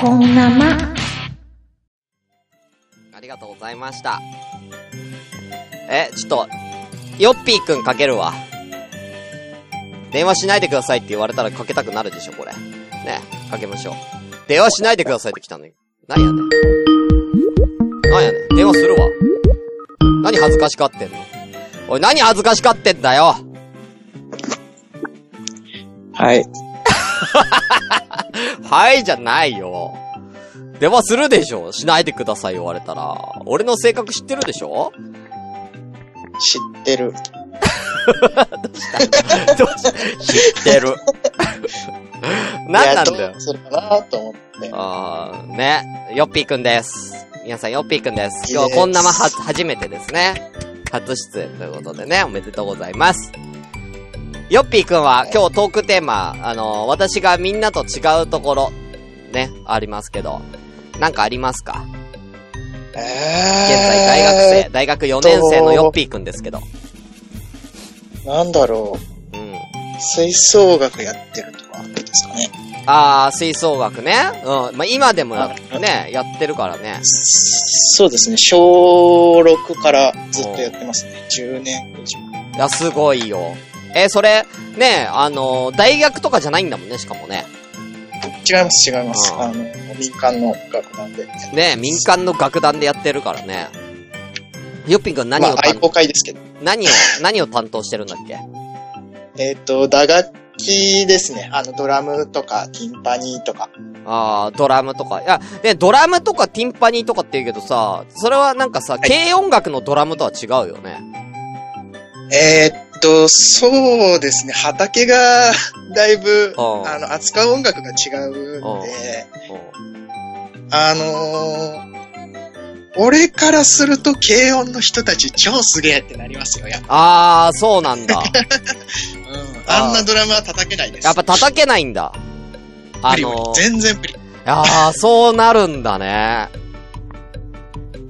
こんなま。ありがとうございました。え、ちょっと、ヨッピーくんかけるわ。電話しないでくださいって言われたらかけたくなるでしょ、これ。ね、かけましょう。電話しないでくださいって来たのに。何やねん。何やねん。電話するわ。何恥ずかしがってんの？おい、何恥ずかしがってんだよはい。はいじゃないよ。電話するでしょしないでください言われたら。俺の性格知ってるでしょ？知ってる。どうし知ってる。何なんだよいやどう。するかなと思って。あー、ね。ヨッピーくんです。皆さん、ヨッピーくんです。今日こんなまは、初めてですね。初出演ということでね、おめでとうございます。ヨッピーくんは今日トークテーマ、あの私がみんなと違うところ、ね、ありますけど、なんかありますか？えー、現在大学生、大学4年生のヨッピーくんですけど。なんだろうん。う。吹奏楽やってるとかですかね。あー、吹奏楽ね。うん。まあ、今でもやね、やってるからね。そうですね。小6からずっとやってますね。10年以上。いや、すごいよ。え、それ、ね、あの大学とかじゃないんだもんね、しかもね。違います、違います。ああの、民間の楽団で。ね、民間の楽団でやってるからね。ヨッピン君何まあ、愛好会ですけど。何を、何を担当してるんだっけ？えっ、と、打楽器ですね。あの、ドラムとか、ティンパニーとか。あー、ドラムとか。いや、ね、ドラムとかティンパニーとかって言うけどさ、それはなんかさ、い軽音楽のドラムとは違うよね。えーっと、そうですね。畑が、だいぶ、うんあの、扱う音楽が違うんで、あのー俺からすると軽音の人たち超すげえってなりますよ、やっぱ。あー、そうなんだ。うん。あんなドラムは叩けないです。やっぱ叩けないんだ。あのー、全然無理。ああ、そうなるんだね。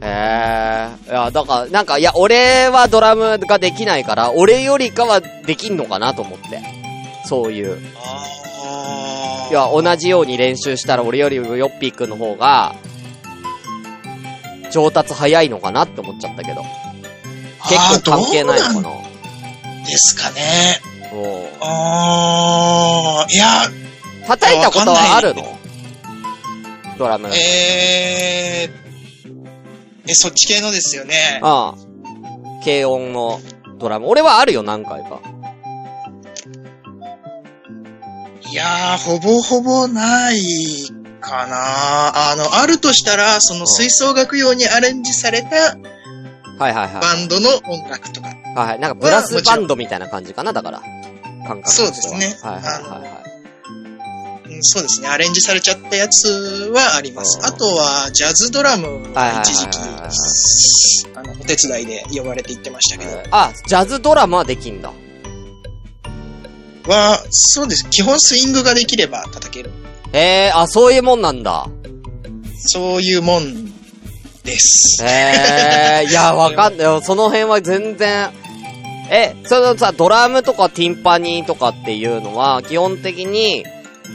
へえ。いや、だから、なんか、いや、俺はドラムができないから、俺よりかはできんのかなと思って。そういう。あいや、同じように練習したら俺よりヨッピーくんの方が、上達早いのかなって思っちゃったけど。結構関係ないのかなですかね。おうあー、いや、叩いたことはあるの？ドラム。えー、え、そっち系のですよね。ああ。軽音のドラム。俺はあるよ、何回か。いやー、ほぼほぼないかな。あの、あるとしたら、その吹奏楽用にアレンジされたはいはいはい。バンドの音楽とか。はいはい。なんかブラスバンドみたいな感じかな、だから。感覚そうですねはいはいはいはい。うんそうですね。アレンジされちゃったやつはあります。うんあとは、ジャズドラムは一時期あの、お手伝いで呼ばれて行ってましたけど。あ、ジャズドラマはできんだ。は、そうです。基本スイングができれば叩ける。へえ、あ、そういうもんなんだ。そういうもんです。へえ、いや、わかんないよ。その辺は全然。え、そのさ、ドラムとかティンパニーとかっていうのは、基本的に、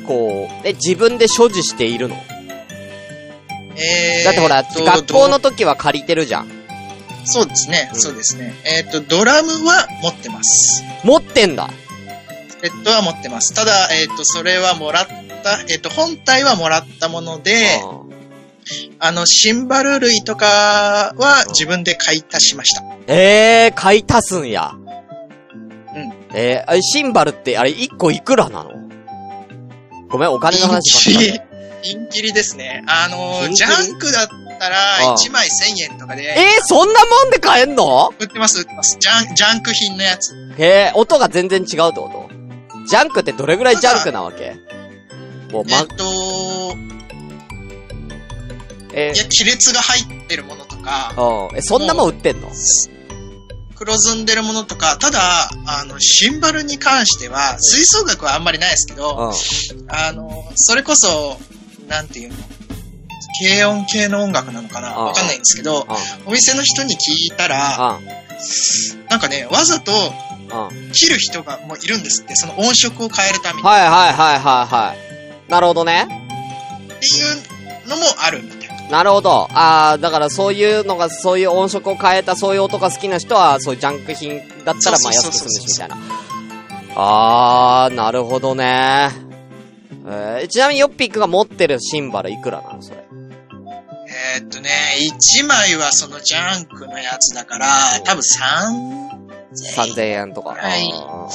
こう、え、自分で所持しているの？えーだってほら、と学校の時は借りてるじゃん。そうですね、うんそうですね。えっ、と、ドラムは持ってます。持ってんだ。セットは持ってます。ただ、えっ、と、それはもらった、えっ、と、本体はもらったもので、うんあの、シンバル類とかは自分で買い足しました。ええー、買い足すんや。うん。えー、あれシンバルって、あれ、1個いくらなの？ごめん、お金の話ばっかり。ピンキリですね。あのピンキリ？ジャンクだったあらあ1枚1000円とかでえー、そんなもんで買えんの？売ってます、売ってます。ジャン、ジャンク品のやつ。へえ、音が全然違うってこと？ジャンクってどれぐらいジャンクなわけ？もう、まえっ、、とえいや、亀裂が入ってるものとか、うん。え、そんなもん売ってんの？黒ずんでるものとか、ただ、あの、シンバルに関しては、吹奏楽はあんまりないですけど、うん。あの、それこそ、なんていうの軽音系の音楽なのかなわかんないんですけど、うん。お店の人に聞いたら、うん。なんかね、わざとうん。切る人がもういるんですって、その音色を変えるために。はいはいはいはいはい。なるほどね。っていうのもあるな。なるほど。ああ、だからそういうのが、そういう音色を変えた、そういう音が好きな人は、そういうジャンク品だったら、まあ安く済むし、みたいな。あー、なるほどね。えー、ちなみにヨッピークが持ってるシンバルいくらなのそれ？えー、っとね、1枚はそのジャンクのやつだから、多分3、3000円とか。はいあ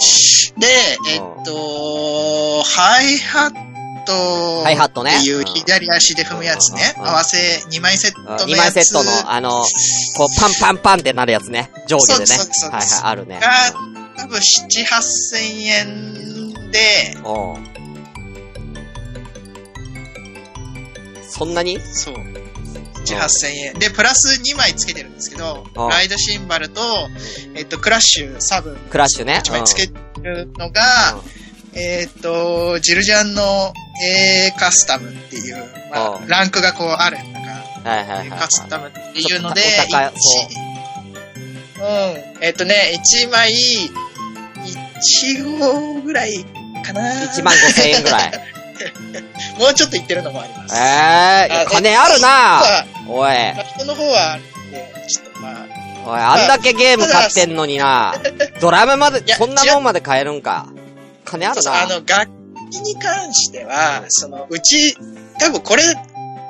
で、えっと、ハイハットハイハットねっていう左足で踏むやつね。合わせ2枚セットのやつ。2枚セットの、あの、こう、パンパンパンってなるやつね。上下でね。はいはい、あるね。が、多分7、8000円で、そんなに？そう。7、8000円。で、プラス2枚つけてるんですけどうん、ライドシンバルと、えっと、クラッシュ、サブ、クラッシュね。1枚つけてるのが、うんえっと、ジルジャンの A カスタムっていう、まうんあ、ランクがこうあるんだが、はいはいはいはい。カスタムっていうので、ちょっとお高い一うん。えっとね、1枚、1号ぐらいかな。1万5千円ぐらい。もうちょっといってるのもあります。ええー、金あるなはおい。人の方はあるんで、ちょっとまあ、おい、あんだけゲーム買ってんのになドラムまでい、やそんなもんまで買えるんか。金あるなあの、楽器に関しては、その、うち、多分これ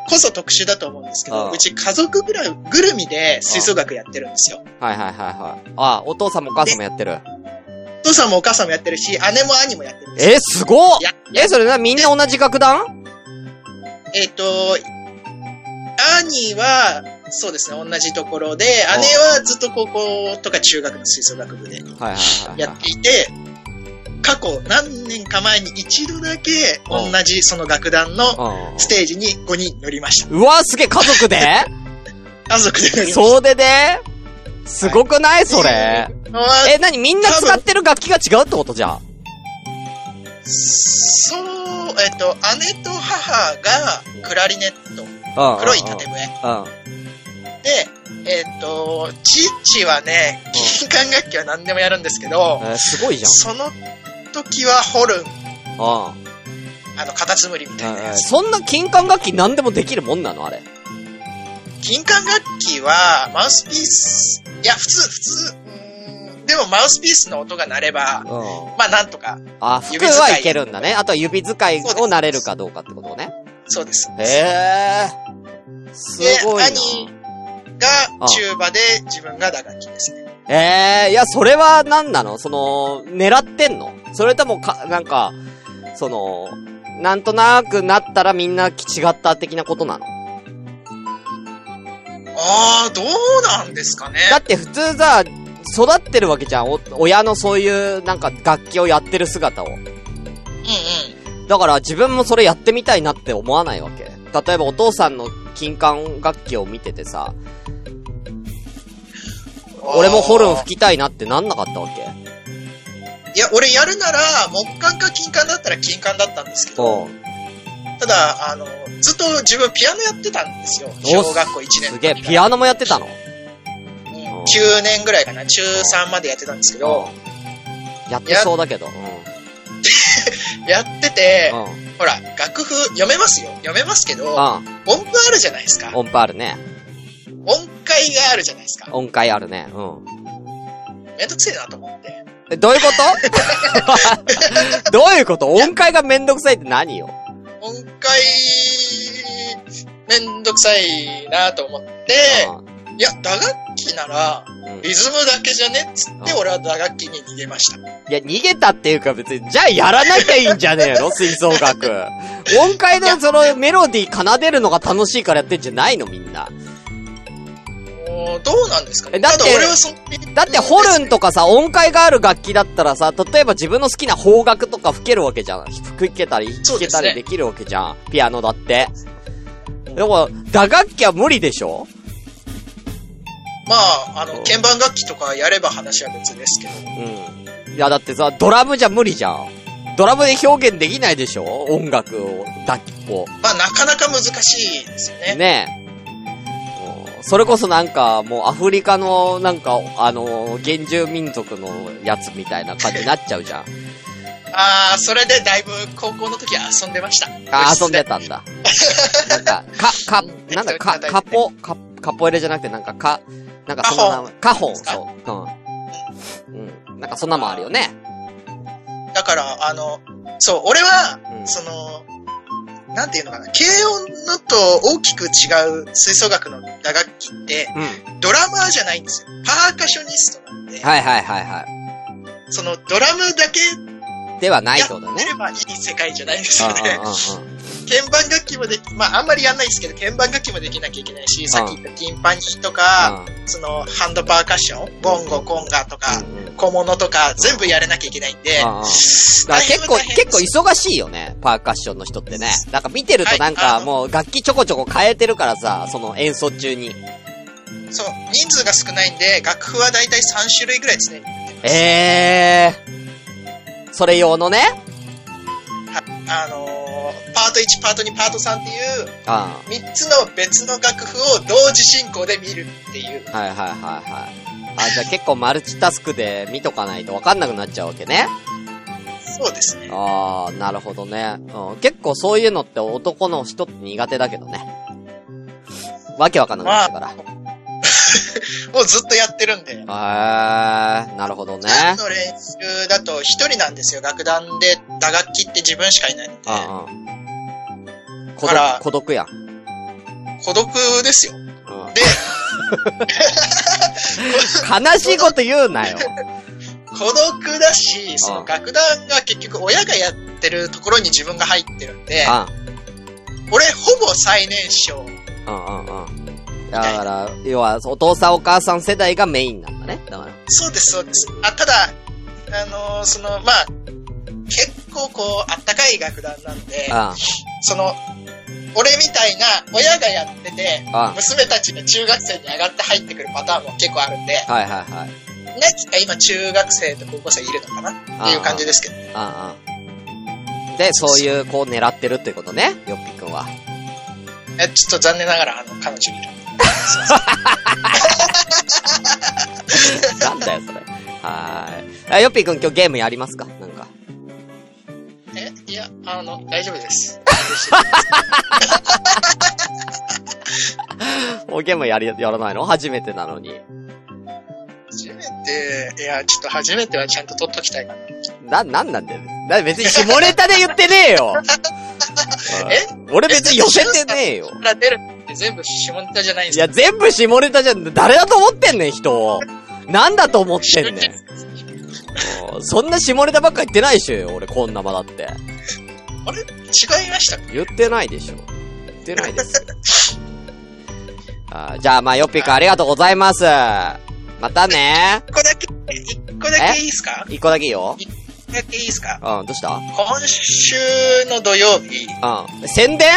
こそ特殊だと思うんですけど、うち家族ぐらい、ぐるみで吹奏楽やってるんですよ。はいはいはいはい。あ、お父さんもお母さんもやってる。お父さんもお母さんもやってるし、姉も兄もやってるんですよ。え、すごっやえ、それな、みんな同じ楽団？えっ、と、兄は、そうですね、同じところで、うん姉はずっと高校とか中学の吹奏楽部ではいはいはいやはっていて、過去何年か前に一度だけ同じその楽団のステージに5人乗りました。うわ、すげえ、家族で？家族で乗りまし総出ですごくない？それ。た。え、なにみんな使ってる楽器が違うってこと？じゃん。そう、えっ、と、姉と母がクラリネット、うん。黒い縦笛。うん。で、えっ、と、父はね、金管楽器は何でもやるんですけど、えーすごいじゃん。その時はホルン、うん。あの、カタツムリみたいなやつ。そんな金管楽器何でもできるもんなの？あれ。金管楽器は、マウスピース、いや、普通、普通、でもマウスピースの音が鳴れば、うん。まあなんとか、あ、服はいけるんだね。あとは指使いを慣れるかどうかってことね。そうです。へえ。すごいな。で兄がチューバで自分が打楽器ですね。ええいや、それは何なの？その、狙ってんの？それともか、なんか、その、なんとなくなったらみんな違った的なことなの？ああ、どうなんですかね。だって普通さ、育ってるわけじゃん。お親のそういう、なんか楽器をやってる姿を。うんうん。だから自分もそれやってみたいなって思わないわけ。例えばお父さんの金管楽器を見ててさ、俺もホルン吹きたいなってなんなかったわけ？いや、俺やるなら、木管か金管だったら金管だったんですけど、うん。ただ、あの、ずっと自分ピアノやってたんですよ。小学校1年すげえ、ピアノもやってたの？うん9年ぐらいかな。中3までやってたんですけど、やってそうだけど。うん。やってて、うん。ほら、楽譜読めますよ。読めますけど、音うん。符あるじゃないですか。音符あるね。音階があるじゃないですか。音階あるね。うん。めんどくせえなと思って。え、どういうこと？どういうこと？音階がめんどくさいって何よ？音階、めんどくさいなと思って、いや、打楽器なら、リズムだけじゃねっつって、うん。俺は打楽器に逃げました。いや、逃げたっていうか別に、じゃあやらなきゃいいんじゃねえの？吹奏楽。音階でそのメロディー奏でるのが楽しいからやってんじゃないのみんな。どうなんですかね？えだって俺はそんだってホルンとかさ、音階がある楽器だったらさ、例えば自分の好きな方角とか吹けるわけじゃん。吹けたり、弾けたりできるわけじゃん。ピアノだって。でも、打楽器は無理でしょ？まあ、あの、鍵盤楽器とかやれば話は別ですけど。うん。いやだってさ、ドラムじゃ無理じゃん。ドラムで表現できないでしょ？音楽を、楽器を。まあ、なかなか難しいですよね。ねえ。それこそなんか、もうアフリカの、なんか、あの、原住民族のやつみたいな感じになっちゃうじゃん。ああ、それでだいぶ高校の時は遊んでました。あ、遊部室でんでたんだ。なんか、か、か、なんだ、か、カポ、か、カポエレじゃなくてなんか、か、なんかそんな名前、カホン、そう。うん。うん。なんかそんなもんあるよね。だから、あの、そう、俺は、うんその、なんていうのかな、軽音のと大きく違う吹奏楽の打楽器って、うん。ドラマーじゃないんですよ。パーカッショニストなんで、はいはいはいはそのドラムだけい。ではないってことだね。ればいい世界じゃないんですよね。うんうん。鍵盤楽器もでき、まああんまりやんないですけど、鍵盤楽器もできなきゃいけないし、さっき言ったティンパニーとか、そのハンドパーカッション、ボンゴ、コンガとか、小物とか、全部やらなきゃいけないんで、結構、結構忙しいよね、パーカッションの人ってね。なんか見てるとなんかもう楽器ちょこちょこ変えてるからさ、その演奏中に。そう、人数が少ないんで、楽譜はだいたい3種類ぐらい常に持ってます。えー。それ用のね。あのーパート1、パート2、パート3っていう、あ3つの別の楽譜を同時進行で見るっていう。あはいはいはいはい。あ、じゃあ結構マルチタスクで見とかないとわかんなくなっちゃうわけね。そうですね。ああ、なるほどね。うん、結構そういうのって男の人って苦手だけどね。わけわかんなくなっから。も うずっとやってるんで。へえー、なるほどね。何の練習だと一人なんですよ。楽団で打楽器って自分しかいないので。うんうん。孤だから独、孤独やん。孤独ですよ。うんで、悲しいこと言うなよ。孤独だし、その楽団が結局親がやってるところに自分が入ってるんで、あ俺ほぼ最年少。うんうんうん。だから、要は、お父さんお母さん世代がメインなんだね。だから。そうです、そうです。あ、ただ、あのーその、まあ、結構こう、あったかい楽団なんで、あその、俺みたいな親がやってて、あ娘たちが中学生に上がって入ってくるパターンも結構あるんで、はいはいはい。何人か今中学生と高校生いるのかな？っていう感じですけど。ああ。で、そういう子を狙ってるってことね、よっぴくんは。えちょっと残念ながら、あの、彼女いる。なんだよ、それ。はーい。あよっぴくん今日ゲームやりますか？なんか。えいや、あの、大丈夫です。おゲームやり、やらないの？初めてなのに。初めて、いや、ちょっと初めてはちゃんと取っときたいかな。な、なんなんだよ。だ別に下ネタで言ってねえよ。え？うん俺別に寄せてねえよ。から出るって全部下ネタじゃないんですいや、全部下ネタじゃん。誰だと思ってんねん、人を。なんだと思ってんねん。うんそんな下ネタばっか言ってないでしょ、俺、こんなまだって。あれ？違いました言ってないでしょ。言ってないですよ。あーじゃあ、まあ、よっぴーくんありがとうございます。またね。一個だけ、一個だけいいですか？一個だけいいよ。一個だけいいですか？うん、どうした？今週の土曜日、うん。宣伝？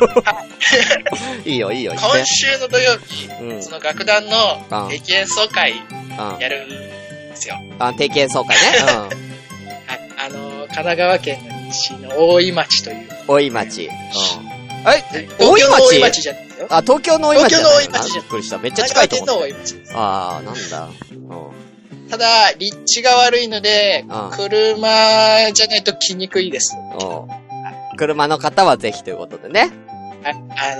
いいよ、いいよ、今。週の土曜日、うん。その楽団うんの定期演奏会うん。やるんですよ。あ、定期演奏会ね。はい。あの、神奈川県の西の大井町という。うん。大井町。うん。はいえ、大井東京の大井町町じゃないですよ。あ、東京の大井町じゃない？東京の大井町じゃびっくりした。めっちゃ近い奈思って。川県の大井町です。ああ、なんだ。うただ、立地が悪いのでうん、車じゃないと来にくいです。ん。うん。車の方はぜひということでね。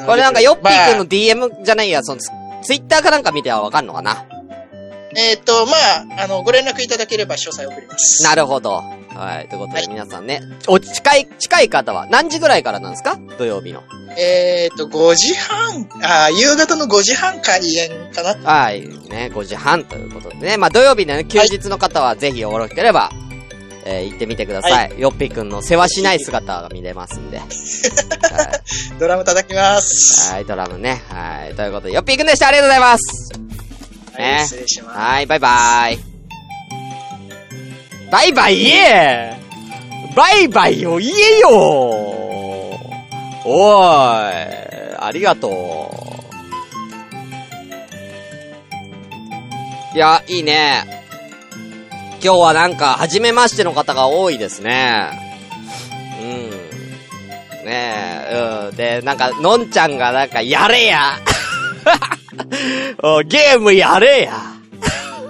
これなんか、ヨッピーくんのまあ DM じゃないや、その、ツツイッターかなんか見てはわかんのかな？えっ、と、まあ、あの、ご連絡いただければ詳細送ります。なるほど。はい。ということではい皆さんね、お、近い、近い方は何時ぐらいからなんですか？土曜日の。えっ、と、5時半、あ、夕方の5時半開演かなはい。ね、5時半ということでね。まあ土曜日のね、休日の方はぜひよろしければ、えー行ってみてください。よっぴーくんの世話しない姿が見れますんで。はい。ドラム叩きます。はい、ドラムね。はい。ということで、よっぴーくんでした。ありがとうございます。ねはい、失礼します。はい、バイバイ。バイバイ言えバイバイを言えよおーい、ありがとう。いや、いいね。今日はなんか、初めましての方が多いですね。うん。ねえ、うん。で、なんか、のんちゃんがなんか、やれや ゲームやれや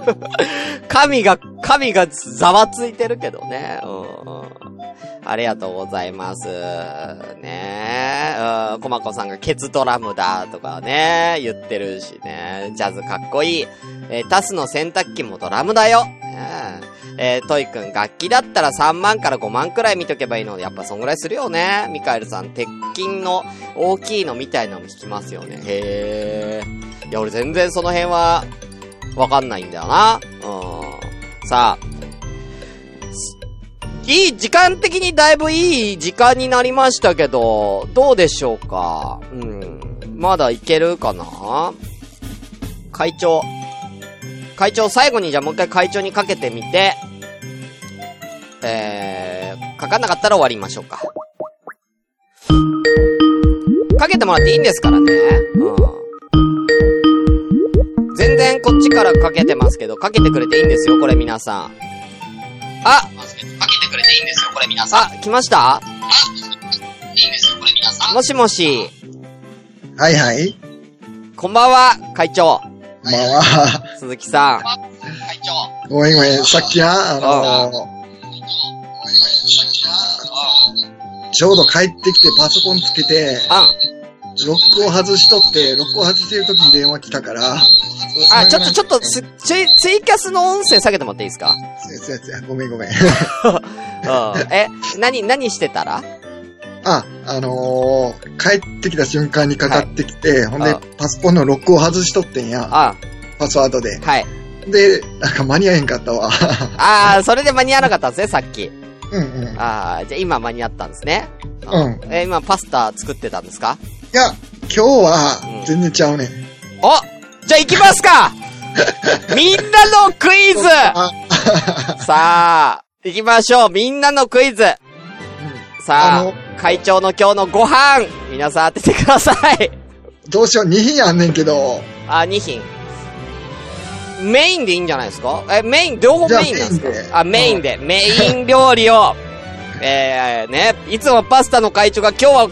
神が、神がざわついてるけどね。うんありがとうございます。ねえ。うん、コマコさんがケツドラムだとかね、言ってるしね。ジャズかっこいい。えータスの洗濯機もドラムだよ。ねえートイくん、楽器だったら3万から5万くらい見とけばいいので。やっぱそんぐらいするよね。ミカエルさん、鉄筋の大きいのみたいなのも弾きますよね。へー。いや、俺全然その辺は、わかんないんだよな。うん。さあ、いい、時間的にだいぶいい時間になりましたけど、どうでしょうか？うん。まだいけるかな？会長。会長、最後にじゃあもう一回会長にかけてみて、えー、かかんなかったら終わりましょうか。かけてもらっていいんですからね。うん。全然こっちからかけてますけど、かけてくれていいんですよ、これ皆さん。あかけてくれていいんですよ、これ皆さん。あ、来ましたいいんですよ、これ皆さん。もしもし、はいはい。こんばんは、会長。まあまあ、鈴木さん。会長。ごめんごめん、さっきな、あのーちょうど帰ってきてパソコンつけて、あん。ロックを外しとって、ロックを外してる時に電話来たから、あ、ちょっと、ちょっと、すツイ、ツイキャスの音声下げてもらっていいですか？せやせやごめんごめん。うん。え、何、何してたら？あ、あのー、帰ってきた瞬間にかかってきて、ほんであ、パソコンのロックを外しとってんや。あ、パスワードで。はい。で、なんか間に合えへんかったわ。あー、それで間に合わなかったんですね、さっき。うんうん。あー、じゃあ今間に合ったんですね。うん。え、今パスタ作ってたんですか？いや、今日は全然ちゃうねん。おじゃあ行きますか みんなのクイズあ、さあ、行きましょう。みんなのクイズ。あさのあ、会長の今日のご飯、皆さん当ててください。どうしよう、2品あんねんけど、あ、2品。メインでいいんじゃないですか？え、メイン、両方メインなんですか？じゃあメインであ、メインで。メイン料理を、えー、ね、いつもパスタの会長が今日は、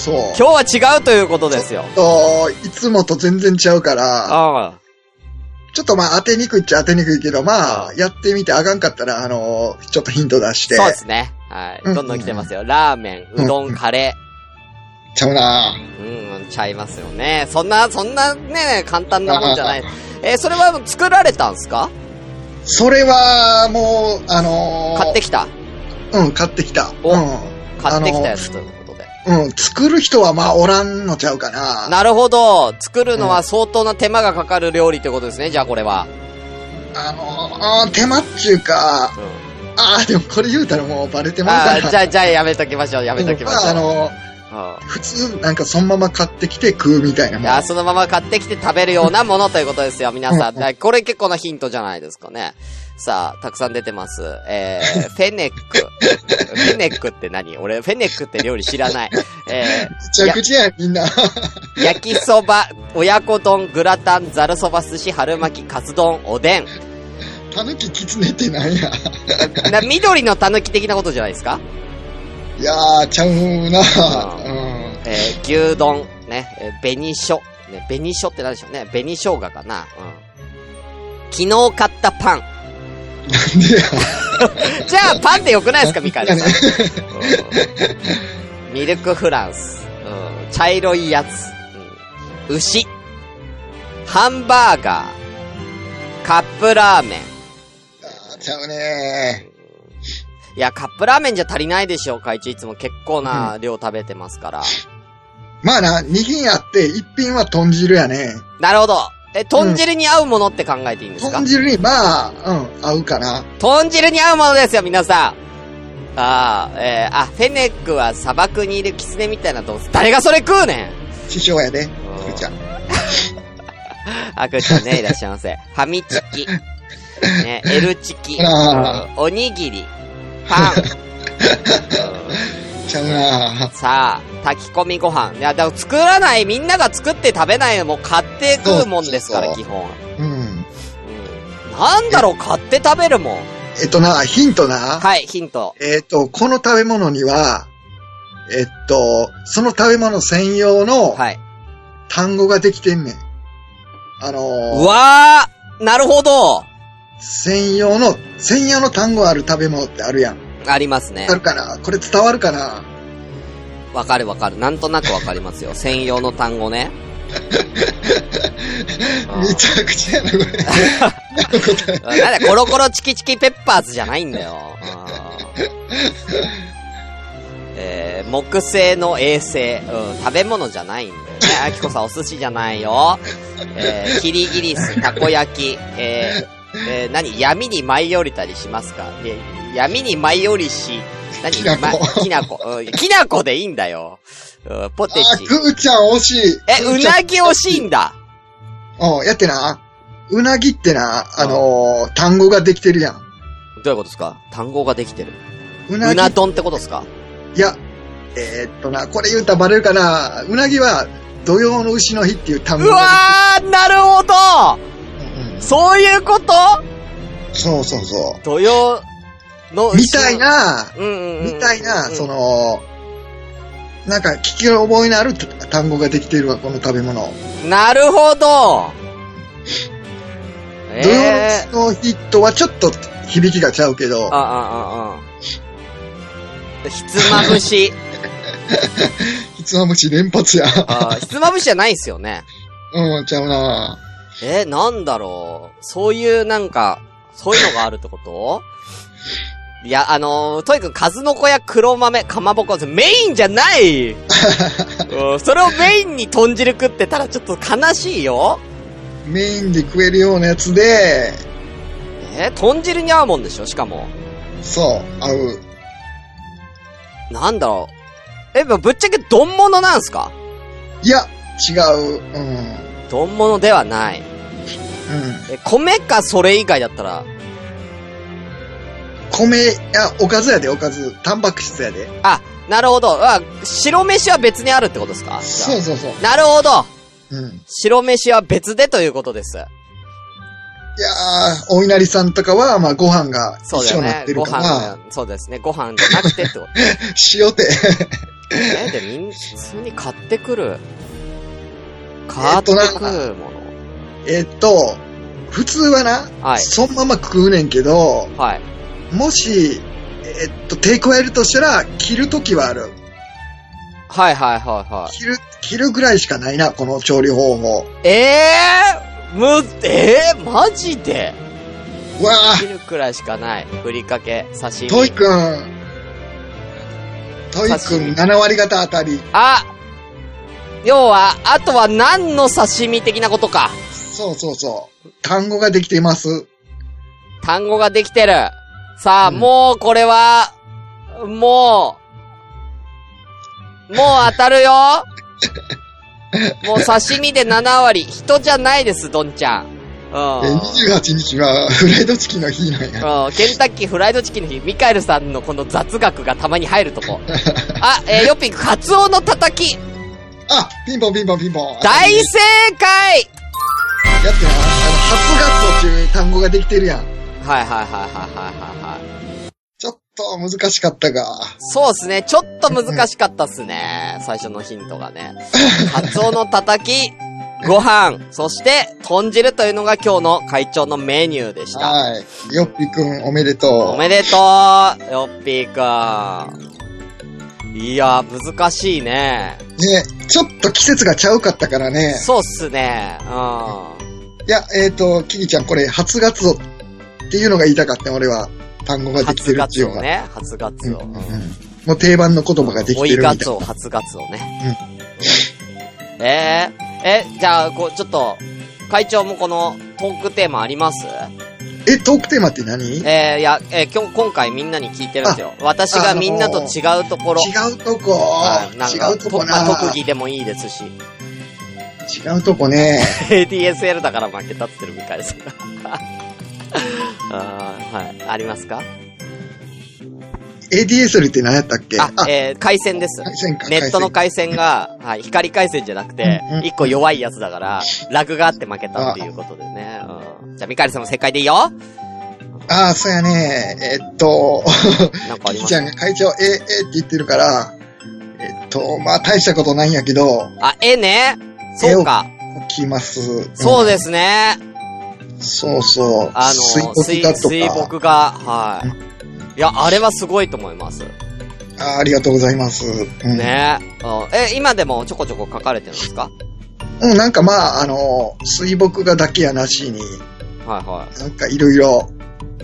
そう。今日は違うということですよ。と、いつもと全然ちゃうから、あちょっとまあ当てにくいっちゃ当てにくいけど、まああ、やってみてあかんかったら、あのーちょっとヒント出して。そうですね。はい。うんどんどん来てますよ。ラーメン、うどん、カレちゃうなー。うん、ちゃいますよね。そんな、そんなね、簡単なもんじゃない。えーそれは作られたんですか？それは、もう、あのー買ってきた？うん、買ってきた。おうん。買ってきたやつということで。うん、作る人はまあおらんのちゃうかな。なるほど。作るのは相当な手間がかかる料理ってことですね、じゃあこれは。あのー、手間っちゅうか、うん。ああ、でもこれ言うたらもうバレてまうから。じゃあ、じゃあやめときましょう、やめときましょう。まあ、あのー、うん普通、なんかそのまま買ってきて食うみたいなもん。いや、そのまま買ってきて食べるようなものということですよ、皆さん。だこれ結構なヒントじゃないですかね。さあ、たくさん出てます。えー、フェネック。フェネックって何？俺、フェネックって料理知らない。えめちゃくちゃやん、みんな。ー、焼きそば、親子丼、グラタン、ざるそば、寿司、春巻き、カツ丼、おでん。たぬききつねってなんや？な緑のたぬき的なことじゃないですか？いやー、ちゃうなうん。えー、牛丼、ね、えー、紅しょ。ね、紅しょって何でしょうね。紅生姜かな。うん。昨日買ったパン。なんでや。じゃあ、パンでよくないですか、ミカエルさん。ねうんミルクフランス。うん茶色いやつ。うん牛。ハンバーガー。カップラーメン。あーちゃうねいや、カップラーメンじゃ足りないでしょう、会長。いつも結構な量食べてますから。まあな、二品あって、一品は豚汁やね。なるほど。え、豚汁に合うものって考えていいんですか、豚汁に、まあ、うん、合うかな。豚汁に合うものですよ、皆さん。ああ、えー、あ、フェネックは砂漠にいるキツネみたいな動物。誰がそれ食うねん？師匠やで、福ちゃん。あくちゃんね、いらっしゃいませ。ファミチキ。ね、L チキ。おにぎり。パン。ちゃうなうんさあ、炊き込みご飯。いや、だから作らない、みんなが作って食べないのも買って食うもんですから、基本。うん。うん。なんだろう、買って食べるもん。えっとな、ヒントな。はい、ヒント。えっと、この食べ物には、えっと、その食べ物専用のはい。単語ができてんねん。あのうー、わーなるほど専用の、専用の単語ある食べ物ってあるやん。ありますねあ。るかなこれ伝わるかなわかるわかる。なんとなくわかりますよ。専用の単語ね。うんめちゃくちゃやな、これ。なんだ、コロコロチキチキペッパーズじゃないんだよ。うんえー、木製の衛星、うん、食べ物じゃないんだよね。あきこさん、お寿司じゃないよ。えー、キリギリス、たこ焼き、えー、えー、何？闇に舞い降りたりしますか？で闇に舞い降りし、何きなこまきなこ。うん、きなこでいいんだよ。うん、ポテあ、チ。くーちゃん惜しい。え、うなぎ惜しいんだ。うん、やってな。うなぎってな、あのー単語ができてるやん。どういうことですか？単語ができてる。うなぎ。うな丼ってことですか？いや、えーっとな、これ言うたらバレるかな。うなぎは、土曜の牛の日っていう単語がうわーなるほど。うんうんそういうこと？そうそうそ土曜のう。みたい。な。みたいな、うんそ、の、なんか聞き覚えのある単語ができてるわ、この食べ物。なるほど。土曜えー。の牛の日とはちょっと響きがちゃうけどあ、、あ、あ、あ。ひつまぶし。ひつまぶし連発や。あーひつまぶしじゃないんすよね。うん、ちゃうなえー、なんだろう。そういうなんか、そういうのがあるってこと？いや、あのー、とにかく数の子や黒豆、かまぼこ、メインじゃない、うん、それをメインに豚汁食ってたらちょっと悲しいよ。メインで食えるようなやつで、えー、豚汁に合うもんでしょしかも。そう、合う。なんだろう。え、ぶっちゃけ丼物なんすか？いや、違う。うん。丼物ではない。うん。え、米かそれ以外だったら、米、いや、おかずやで、おかず。タンパク質やで。あ、なるほど。あ、白飯は別にあるってことですか？そうそうそう。あなるほど。うん。白飯は別でということです。いやー、お稲荷さんとかは、まあ、ご飯が一緒になって。るから、が、そうですね。ご飯じゃなくてってこと。塩って。え、で、みん、普通に買ってくる。買ってくるもの。えっと、普通はな、はいそのまま食うねんけど、はい。もし、えっと、抵抗やるとしたら、切るときはある。はいはいはいはい。切る、切るぐらいしかないな、この調理方法。ええー、む、えー、マジで？うわ切るくらいしかない。ふりかけ、刺身。トイくん。トイくん7割方当たり。あ要は、あとは何の刺身的なことか。そうそうそう。単語ができています。単語ができてる。さあ、うんもうこれは、もう、もう当たるよ もう刺身で7割。人じゃないです、どんちゃん。えうん。28日はフライドチキンの日なんや。うん、ケンタッキーフライドチキンの日、ミカエルさんのこの雑学がたまに入るとこ。あ、えー、ヨッピンク、カツオのたたき。あ、ピンポンピンポンピンポン。大正解やってな、あの、初ガツオっていう単語ができてるやん。はいはいはいはいはいはいはい。ちょっと難しかったが。そうですね。ちょっと難しかったっすね。最初のヒントがね。カツオのたたき、ご飯、そして、豚汁というのが今日の会長のメニューでした。はい。よっぴくんおめでとう。おめでとうよっぴーくん。いや、難しいね。ね、ちょっと季節がちゃうかったからね。そうっすね。うん。いや、えっ、と、キキちゃんこれ初ガツオっていうのが言いたかった俺は。単語ができてるっていうのが。ね。初ガツオ。うんうんうんもう定番の言葉ができ追てるみたいな。いガツオ、初ガツオね。えー、え、じゃあ、こう、ちょっと、会長もこのトークテーマあります？え、トークテーマって何？違えー、いや、えー、今日、今回みんなに聞いてるんですよ。私がみんなと違うところ。うとこはいなんか違うとこな、まあ特技でもいいですし。違うとこね。ADSL だから負けたってるみたいですが。あーはい。ありますか？ADSL って何やったっけ？あ、えー、回線です。回線か。ネットの回回線が、はい、光回線じゃなくてうんうん、一個弱いやつだから、ラグがあって負けたっていうことでね。うん、じゃあ、ミカエルさんも正解でいいよ線ああ、そうやね。えっと、なんかあります？ちゃんが会長、え、えって言ってるから、えっと、まあ大したことないんやけど、あ、絵ね。そうか。来ます。そうですすね。そうそう。あの、水水墨画とか。水墨画。はい。いや、あれはすごいと思います。あありがとうございます。うん、ねうんえ、今でもちょこちょこ書かれてるんですか？うん、なんかまあ、あの、水墨画だけやなしに、はいはなんかいろいろ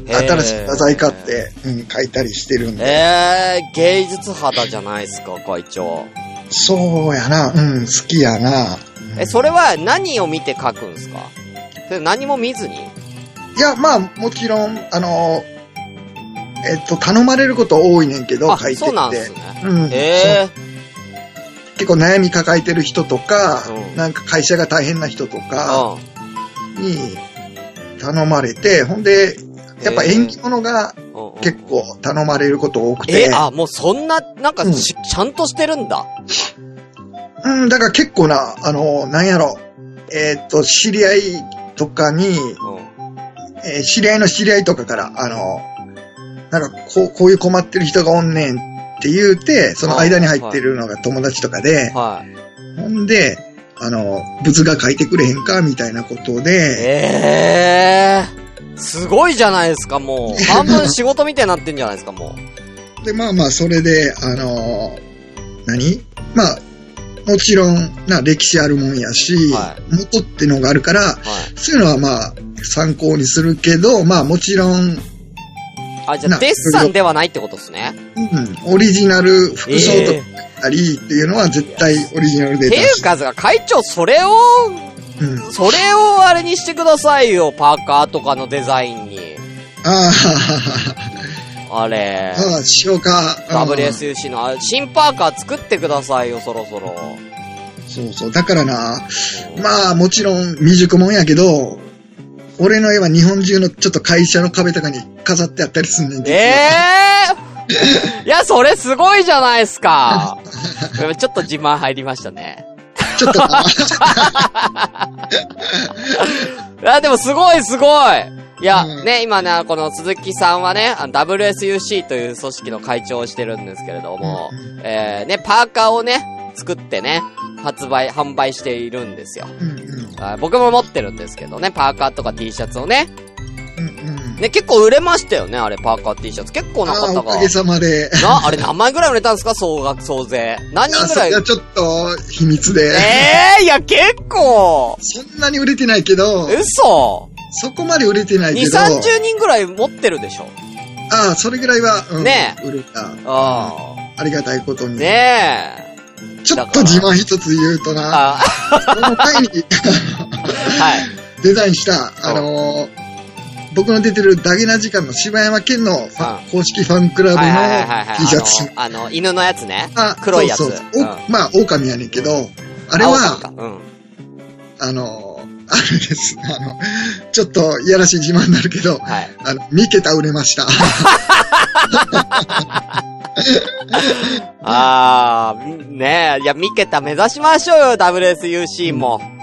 い。新しい画材買って、うん、書いたりしてるんで。えー、芸術肌じゃないですか、会長。そうやな、うん、好きやな。うんえ、それは何を見て書くんですか？それ何も見ずに？いや、まあ、もちろん、あの、えっと、頼まれること多いねんけど、あ書いてって。そうですね。うん。え結構悩み抱えてる人とか、うんなんか会社が大変な人とー、かうん。に頼まれて、ほんで、やっぱ縁起物が結構頼まれること多くてえ、、あ、もうそんな、なんかうんし、ちゃんとしてるんだ。うん、だから結構な、あの、なんやろ、えーっと、知り合いとかに、うん。えー知り合いの知り合いとかから、あの、なんかこう、こういう困ってる人がおんねんって言うて、その間に入ってるのが友達とかで、はい。ほんで、あの、仏画書いてくれへんかみたいなことで、えー、すごいじゃないですか、もう。半分仕事みたいになってんじゃないですか、もう。で、まあまあ、それで、あの、何？まあ、もちろんな歴史あるもんやし、は元ってのがあるから、はい。そういうのはまあ、参考にするけど、まあもちろん、あ、じゃあ、なデッサンではないってことですね。うん、オリジナル服装とえかりっていうのは絶対オリジナルでていうかさ、会長、それを、うん。それをあれにしてくださいよ、パーカーとかのデザインに。ああれあ、。ああ、しようか。ああ WSUC の、あ新パーカー作ってくださいよ、そろそろ。そうそう。だからな、まあもちろん未熟もんやけど、俺の絵は日本中のちょっと会社の壁とかに飾ってあったりすんねんええー、いや、それすごいじゃないですか。ちょっと自慢入りましたね。ちょっとな、いや、でもすごいすごいいや、うんね、今ね、この鈴木さんはね、WSUC という組織の会長をしてるんですけれども、うんえー、ね、パーカーをね、作ってね、発売、販売しているんですよ。僕も持ってるんですけどね、パーカーとか T シャツをね。ね、結構売れましたよね、あれ、パーカー T シャツ。結構な方がおか。げさまで。な、あれ何枚ぐらい売れたんですか総額、総税。何人ぐらい？あそれはちょっと秘密で。ええー、いや、結構そんなに売れてないけど、嘘そこまで売れてないけ !2、ど、30人ぐらい持ってるでしょああ、それぐらいは、うん、ね売れた。あありがたいことあ。に。ねえ。ちょっと自慢一つ言うとな、あ、この前に はい。デザインした、あのー僕の出てるダゲな時間の柴山健の公式ファンクラブ。の T シャツ。あの、犬のやつね。あ黒いやつそうそうおうんまあ、狼やねんけど、あれ青は、かうん。あのーあれです。あの、ちょっといやらしい自慢になるけど、はい。あの、3桁売れました。ああ、ねえ。いや、三桁目指しましょうよ、WSUC も。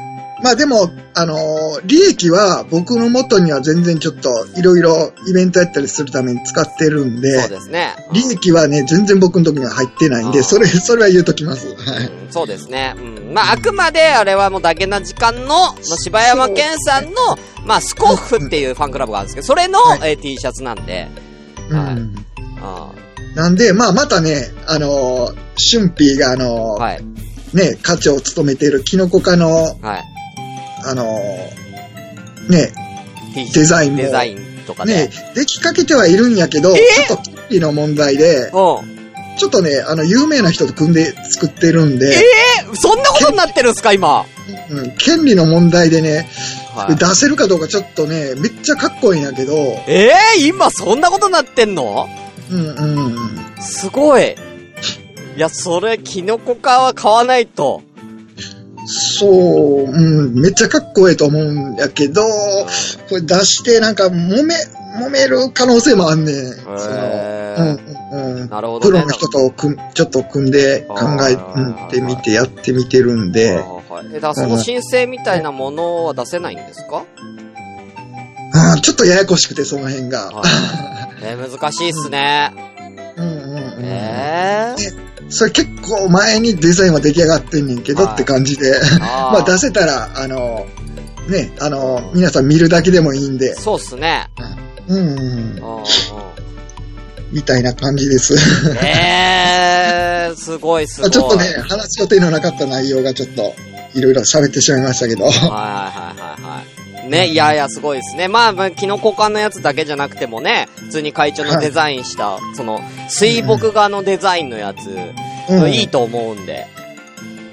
まあでも、あのー利益は僕の元には全然ちょっといろいろイベントやったりするために使ってるんで、そうですね。うん利益はね、全然僕のとこには入ってないんで、それ、それは言うときます。はい。うんそうですね。うん。まあ、あくまで、あれはもうだけな時間の、まあ、柴山健さんの、まあ、スコッフっていうファンクラブがあるんですけど、それの、はいえー T シャツなんで、はいうん。あなんで、まあまたね、あのー、春ーがあのーーはい。ね、課長を務めているキノコ科の、はい。あのーね、デザインもデザインとかねね。、できかけてはいるんやけど、えちょっと権利の問題で、うん。ちょっとね、あの、有名な人と組んで作ってるんで、えそんなことになってるんすか、今？うん、権利の問題でね、はい。出せるかどうかちょっとね、めっちゃかっこいいんやけど、ええ今そんなことになってんの？うんうんうん。すごい。いや、それ、キノコ科は買わないと。そう、うん、めっちゃかっこいいと思うんやけど、これ出してなんか揉め、揉める可能性もあんねん。そのへうんーうんうん。なるほどね。プロの人と組んちょっと組んで考えてみてやってみてるんで、はいえ、だその申請みたいなものは出せないんですか？あーちょっとややこしくてその辺が。はいえー難しいっすね。うんうんうん。えそれ結構前にデザインは出来上がってんねんけどはいって感じで、ー、まあ出せたら、あの、ね、あの、皆さん見るだけでもいいんで、そうっすね。うんうん。みたいな感じです。えー、すごいすごい。ちょっとね、話す予定のなかった内容がちょっと、いろいろ喋ってしまいましたけど。はいはいはいはいはい。ね、いやいや、すごいですね。まあ、まあ、キノコ缶のやつだけじゃなくてもね、普通に会長のデザインした、その、水墨画のデザインのやつ、うんいいと思うんで。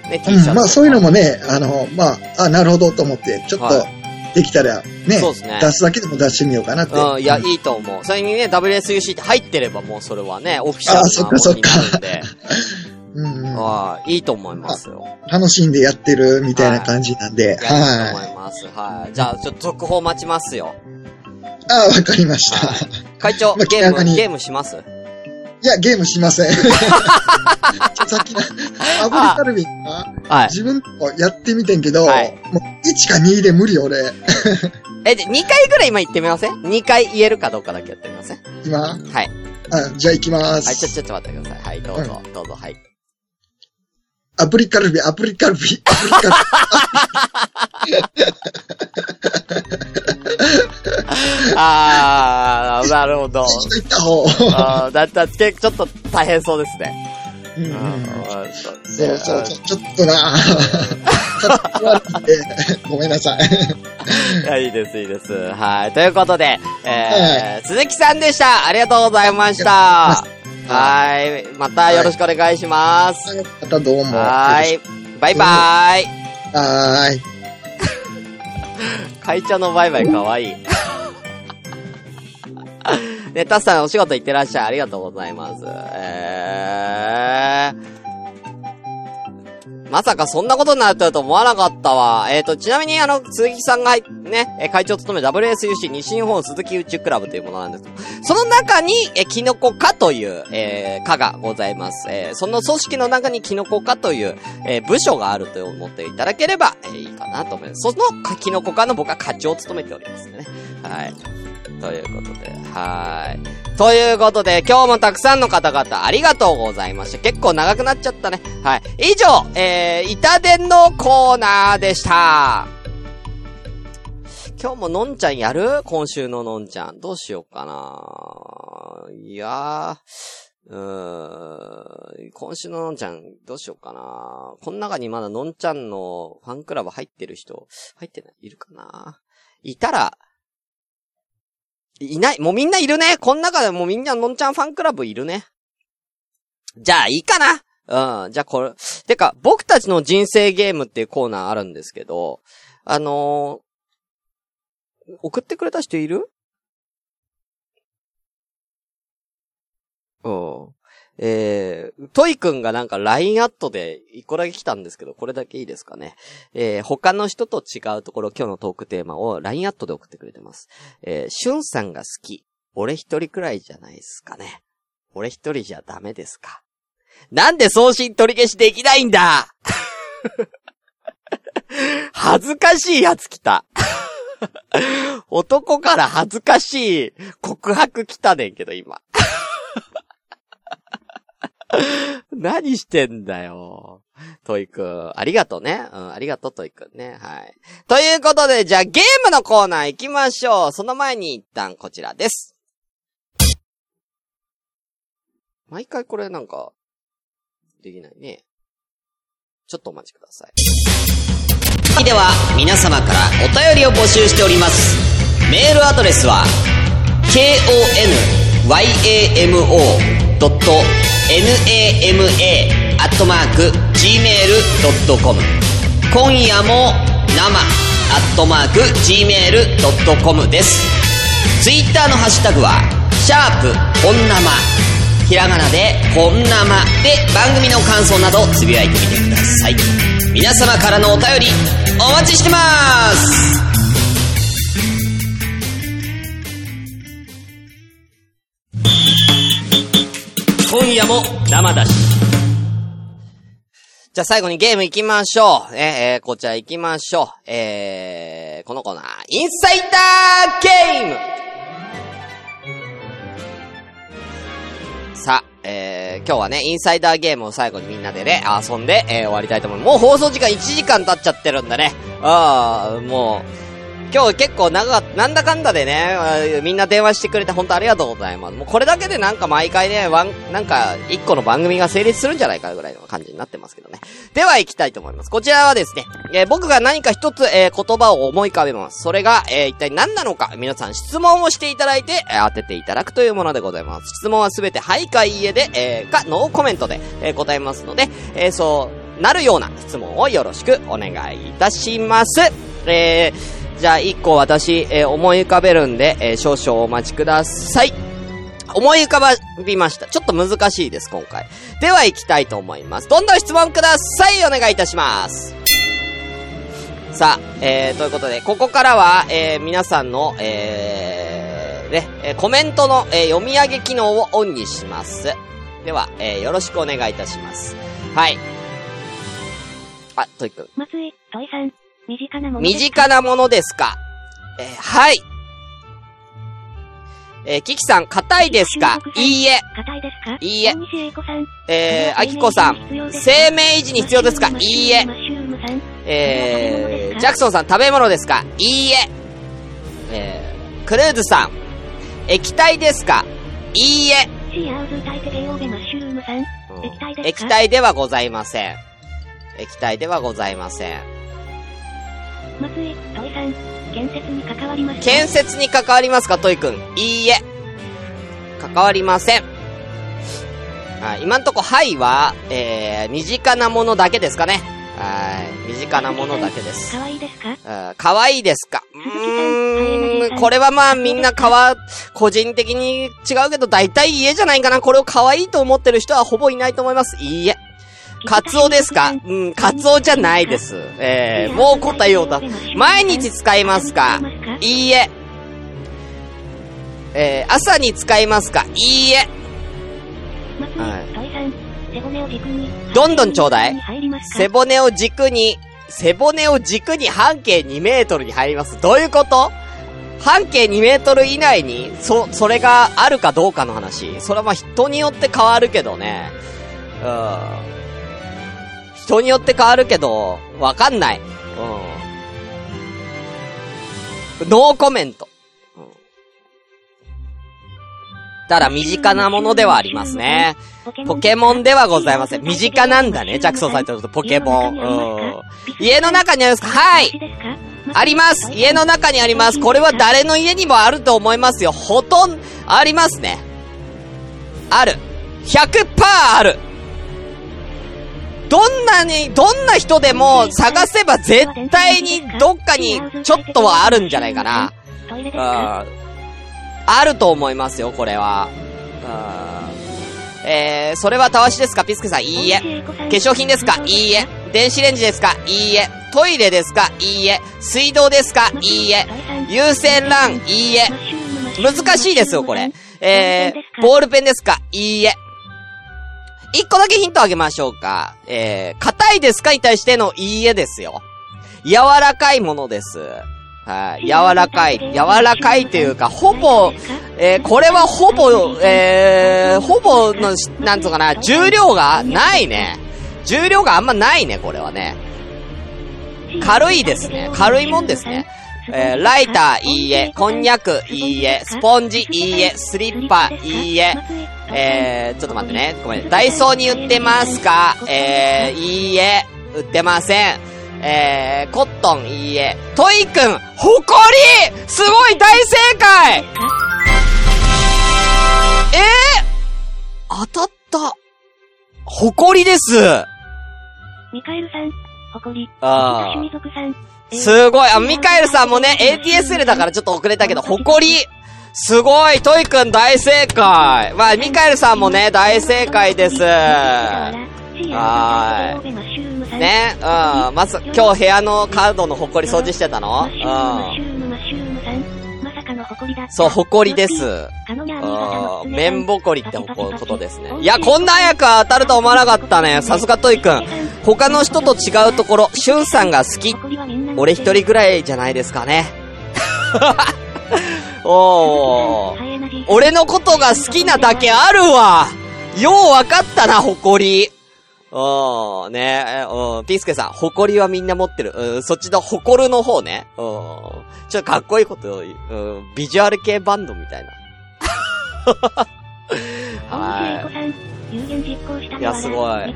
ね、T シャツ。うん、まあそういうのもね、あの、まあ、あ、なるほどと思って、ちょっはと、できたら、ね、そうですね出すだけでも出してみようかなって。うん、いや、うんいいと思う。それにね、WSUC って入ってればもうそれはね、オフィシャルなあそっかそっかものになるんで。うんうんはい、いいと思いますよ。楽しんでやってるみたいな感じなんで、いや、いいとはい。思います。はい。じゃあ、ちょっと続報待ちますよ。あわかりました。はい会長、まあゲーム、ゲームします？いや、ゲームしません。さっきの、アブリカルビンが、はい。自分もやってみてんけど、はいもう1か2で無理俺。え、で、2回ぐらい今言ってみません ?2 回言えるかどうかだけやってみません？今、はい。あじゃあ行きます。はい、ちょ、ちょっと待ってください。はい、どうぞ、どうぞ、はい。アプリカルビ、アプリカルビ、アプリカル あー、なるほど。行った方。あーだったちょっと大変そうですね。うんそうそう、ちょ、っとなちょっとごめんなさい。いや、いいです、いいです。はい。ということで、えー、鈴木さんでした。ありがとうございました。はい。またよろしくお願いします。またどうも。はい。バイバーイ。はーい。会長のバイバイかわいい。ね、タスさんお仕事行ってらっしゃい。ありがとうございます。えー。まさかそんなことになってると思わなかったわ。えっ、ー、と、ちなみにあの、鈴木さんがね、会長を務める WSUC 西日本鈴木宇宙クラブというものなんですけど、その中に、えキノコ科という、えー、科がございます。えーその組織の中にキノコ科という、えー部署があると思っていただければ、えーいいかなと思います。そのキノコ科の僕は課長を務めておりますね。はい。ということで、はーい。ということで、今日もたくさんの方々ありがとうございました。結構長くなっちゃったね。はい。以上、えー、板伝のコーナーでした。今日ものんちゃんやる？今週ののんちゃん。どうしようかな。いやー、うーん、今週ののんちゃん、どうしようかな。この中にまだのんちゃんのファンクラブ入ってる人、入ってない、いるかないたら、いない。もうみんないるね。こん中でもうみんなのんちゃんファンクラブいるね。じゃあいいかな。うん。じゃあこれ、てか、僕たちの人生ゲームっていうコーナーあるんですけど、あのー送ってくれた人いる？うん。えー、トイくんがなんか LINE アットで一個だけ来たんですけど、これだけいいですかね。えー、他の人と違うところ、今日のトークテーマを LINE アットで送ってくれてます。えー、しゅんさんが好き。俺一人くらいじゃないですかね。俺一人じゃダメですか。なんで送信取り消しできないんだ 恥ずかしいやつ来た。男から恥ずかしい告白来たねんけど、今。何してんだよ。トイくん。ありがとうね。うん、ありがとう、トイくんね。はい。ということで、じゃあゲームのコーナー行きましょう。その前に一旦こちらです。毎回これなんか、できないね。ちょっとお待ちください。では、皆様からお便りを募集しております。メールアドレスは、k o n y a m o nama アットマーク gmail.com 今夜も生アットマーク gmail.com です。ツイッターのハッシュタグは、シャープ本生ひらがなで、こんなまで番組の感想などつぶやいてみてください。皆様からのお便り、お待ちしてます今夜も生だし。じゃあ最後にゲーム行きましょう。えー、こちら行きましょう。えー、このコーナー、インサイダーゲームさあ、えー、今日はね、インサイダーゲームを最後にみんなでね、遊んで、えー、終わりたいと思います。もう放送時間1時間経っちゃってるんだね。あー、もう、今日結構長かった、なんだかんだでね、みんな電話してくれて本当ありがとうございます。もうこれだけでなんか毎回ね、ワン、なんか一個の番組が成立するんじゃないかぐらいの感じになってますけどね。では行きたいと思います。こちらはですね、えー僕が何か一つ、えー言葉を思い浮かべます。それが、えー一体何なのか、皆さん質問をしていただいて、え当てていただくというものでございます。質問はすべてはいかいいえで、えか、ノーコメントで、えー答えますので、えーそう、なるような質問をよろしくお願いいたします。えー、じゃあ一個私、えー思い浮かべるんで、えー少々お待ちください。思い浮かびました。ちょっと難しいです、今回。では行きたいと思います。どんどん質問くださいお願いいたします。さあ、えー、ということで、ここからは、えー、皆さんの、えー、ね、えーコメントの、えー読み上げ機能をオンにします。では、えー、よろしくお願いいたします。はい。あ、トイくん。松井、土井さん、身近なもの身近なものですか？えーはい。えーキキさん、硬いですか？いいえ。硬いですか？いいえ。えー、あきこさん、生命維持に必要ですか？いいえ。えー、ジャクソンさん、食べ物ですか？いいえ。えー、クルーズさん、液体ですか？いいえ。液体ではございません。液体ではございません。松井、土井さん、建設に関わりますか建設に関わりますかトイくん。いいえ。関わりません。あ今んとこ、はいは、えー、身近なものだけですかね。はい。身近なものだけです。可愛いですか？あ可愛いですか？うーん、これはまあみんなかわ、個人的に違うけど大体家じゃないかな。これを可愛いと思ってる人はほぼいないと思います。いいえ。カツオですか？うん、カツオじゃないです。えー、もう答えようだ。毎日使いますか？いいえ。えー、朝に使いますか？いいえ。はい。どんどんちょうだい背骨を軸に、背骨を軸に半径2メートルに入ります。どういうこと？半径2メートル以内に、そ、それがあるかどうかの話。それはまあ人によって変わるけどね。うん。人によって変わるけど、わかんない。うん。ノーコメント。うん。ただ身近なものではありますね。ポケモンではございません。身近なんだね、ジャクソンさんとポケモン。うん。家の中にありますか？はいあります家の中にありますこれは誰の家にもあると思いますよ。ほとんど、ありますね。ある。100%ある。どんなに、どんな人でも探せば絶対にどっかにちょっとはあるんじゃないかな。うんかあると思いますよ、これは。うんえー、それはたわしですかピスケさん、いいえ。化粧品ですか？いいえ。電子レンジですか？いいえ。トイレですか？いいえ。水道ですか？いいえ。有線 LAN いいえ。難しいですよ、これ。えー、ボールペンですか？いいえ。一個だけヒントあげましょうか。えー、硬いですかに対してのいいえですよ。柔らかいものです。はい。柔らかい。柔らかいというか、ほぼ、えー、これはほぼ、えー、ほぼの、なんつうかな、重量がないね。重量があんまないね、これはね。軽いですね。軽いもんですね。えー、ライター、いいえ。こんにゃく、いいえ。スポンジ、いいえ。スリッパ、いいえ。えー、ちょっと待ってね。ごめん。ダイソーに売ってますか？えー、いいえ。売ってません。えー、コットン、いいえ。トイくん、ほこりすごい大正解えー、当たった。ほこりです。ミカエルさん、誇り。あー趣味族さん。えーすごい。あ、ミカエルさんもね、ATSL だからちょっと遅れたけど、ほこりすごいトイくん大正解まあ、ミカエルさんもね、大正解です。はーいね、うん。まず、今日部屋のカードのほこり掃除してたの、う、ん。そう、ほこりです。カノニャーミーあー型の爪綿ぼこりってことですね。いや、こんな早く当たると思わなかったね。さすがトイくん。他の人と違うところ、シュンさんが好き。俺一人くらいじゃないですかね。おー。俺のことが好きなだけあるわようわかったな、ほこり。うん、ねうん、ピースケさん、誇りはみんな持ってる。うん、そっちの誇るの方ね。うん、ちょっとかっこいいこと、うん、ビジュアル系バンドみたいな。はい。いや、すごい。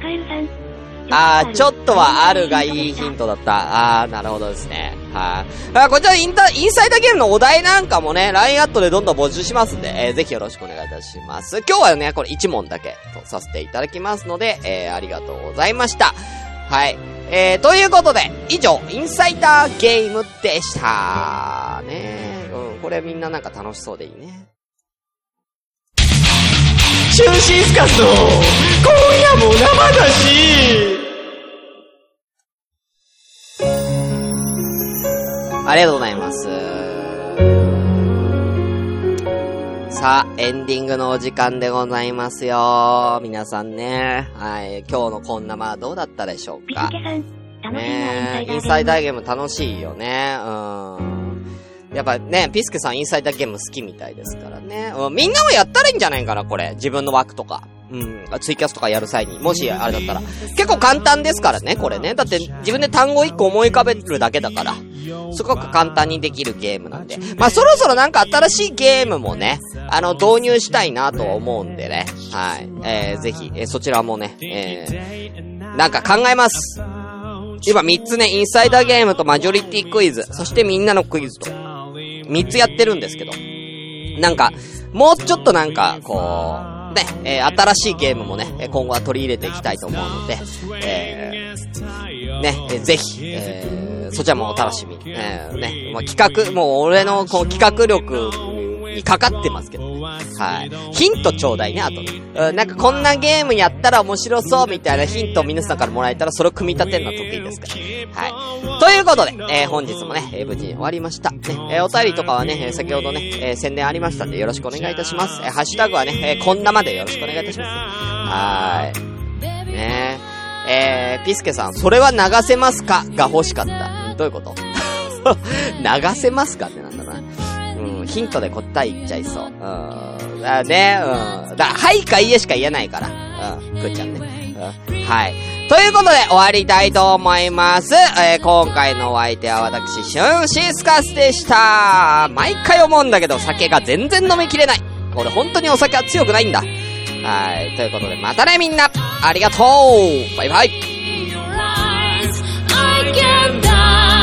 あー、ちょっとはあるがいいヒントだった。あー、なるほどですね。はい。あ、こちらインタ、インサイダーゲームのお題なんかもね、LINE アットでどんどん募集しますんで、えー、ぜひよろしくお願いいたします。今日はね、これ1問だけとさせていただきますので、えー、ありがとうございました。はい。えー、ということで、以上、インサイダーゲームでした。ねうん、これみんななんか楽しそうでいいね。中心スカスの今夜も生だしありがとうございます。さあ、エンディングのお時間でございますよ。皆さんね。はい。今日のこんなまあどうだったでしょうか。ねインサイダーゲーム楽しいよね。うん。やっぱね、ピスケさんインサイダーゲーム好きみたいですからね。うん、みんなもやったらいいんじゃないかな、これ。自分の枠とか。うん、ツイキャスとかやる際に。もしあれだったら。結構簡単ですからね、これね。だって自分で単語1個思い浮かべるだけだから。すごく簡単にできるゲームなんで。まあ、そろそろなんか新しいゲームもね、あの、導入したいなと思うんでね。はい。えー、ぜひ、えー、そちらもね、えー、なんか考えます。今3つね、インサイダーゲームとマジョリティクイズ、そしてみんなのクイズと。3つやってるんですけど、なんか、もうちょっとなんか、こう、ね、えー、新しいゲームもね、今後は取り入れていきたいと思うので、えー、ね、えー、ぜひ、えー、そちらもお楽しみ。えー、ね、まあ、企画、もう俺のこの企画力にかかってますけどね。はい。ヒントちょうだいね、あとね。うん、なんかこんなゲームやったら面白そうみたいなヒントを皆さんからもらえたらそれを組み立てるのは得意ですから。はい。ということで、えー、本日もね、えー、無事に終わりました。ね、えー、お便りとかはね、え先ほどね、えー、宣伝ありましたんでよろしくお願いいたします。えー、ハッシュタグはね、えー、こんなまでよろしくお願いいたします。はーい。ねえー、ピスケさん、それは流せますか？が欲しかった。どういうこと？流せますかってなんだな。うん、ヒントで答え言っちゃいそう。うん。だね、うん。だはいかいえしか言えないから。うん、くっちゃんね。うん。はい。ということで、終わりたいと思います。えー、今回のお相手は私、シュンシスカスでした。毎回思うんだけど、酒が全然飲みきれない。俺本当にお酒は強くないんだ。はい。ということで、またねみんなありがとうバイバイ can die.